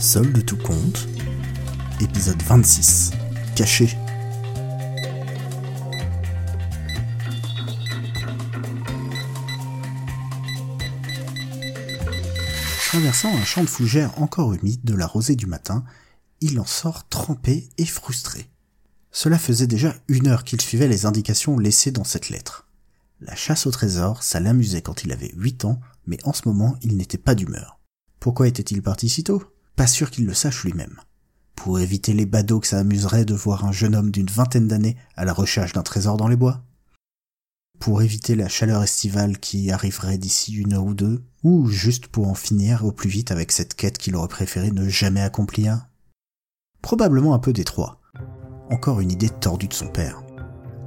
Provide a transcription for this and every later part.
Seul de tout compte, épisode 26, caché. Traversant un champ de fougères encore humide de la rosée du matin, il en sort trempé et frustré. Cela faisait déjà une heure qu'il suivait les indications laissées dans cette lettre. La chasse au trésor, ça l'amusait quand il avait huit ans, mais en ce moment il n'était pas d'humeur. Pourquoi était-il parti si tôt? Pas sûr qu'il le sache lui-même. Pour éviter les badauds que ça amuserait de voir un jeune homme d'une vingtaine d'années à la recherche d'un trésor dans les bois Pour éviter la chaleur estivale qui arriverait d'ici une heure ou deux Ou juste pour en finir au plus vite avec cette quête qu'il aurait préféré ne jamais accomplir Probablement un peu des trois. Encore une idée tordue de son père.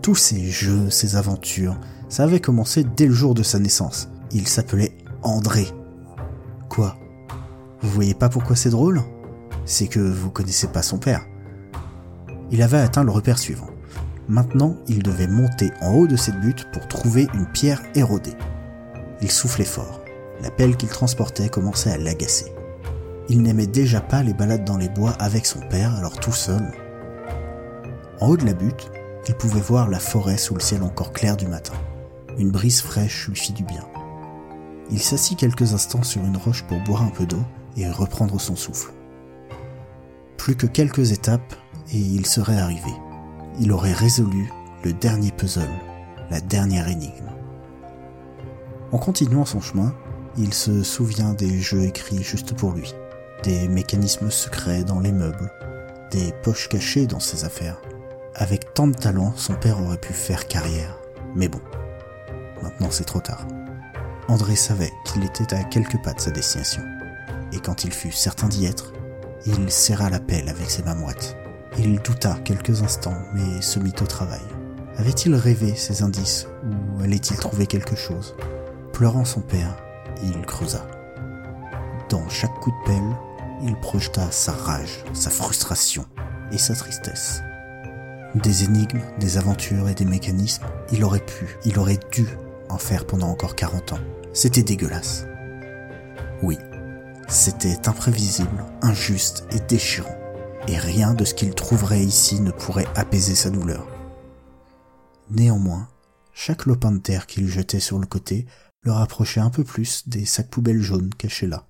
Tous ces jeux, ces aventures, ça avait commencé dès le jour de sa naissance. Il s'appelait André. Quoi? Vous voyez pas pourquoi c'est drôle? C'est que vous connaissez pas son père. Il avait atteint le repère suivant. Maintenant, il devait monter en haut de cette butte pour trouver une pierre érodée. Il soufflait fort. La pelle qu'il transportait commençait à l'agacer. Il n'aimait déjà pas les balades dans les bois avec son père, alors tout seul. En haut de la butte, il pouvait voir la forêt sous le ciel encore clair du matin. Une brise fraîche lui fit du bien. Il s'assit quelques instants sur une roche pour boire un peu d'eau et reprendre son souffle. Plus que quelques étapes et il serait arrivé. Il aurait résolu le dernier puzzle, la dernière énigme. En continuant son chemin, il se souvient des jeux écrits juste pour lui, des mécanismes secrets dans les meubles, des poches cachées dans ses affaires. Avec tant de talent, son père aurait pu faire carrière. Mais bon, Maintenant c'est trop tard. André savait qu'il était à quelques pas de sa destination. Et quand il fut certain d'y être, il serra la pelle avec ses mains. Il douta quelques instants, mais se mit au travail. Avait-il rêvé ces indices, ou allait-il trouver quelque chose? Pleurant son père, il creusa. Dans chaque coup de pelle, il projeta sa rage, sa frustration et sa tristesse. Des énigmes, des aventures et des mécanismes, il aurait pu, il aurait dû en faire pendant encore 40 ans. C'était dégueulasse. Oui, c'était imprévisible, injuste et déchirant. Et rien de ce qu'il trouverait ici ne pourrait apaiser sa douleur. Néanmoins, chaque lopin de terre qu'il jetait sur le côté le rapprochait un peu plus des sacs poubelles jaunes cachés là.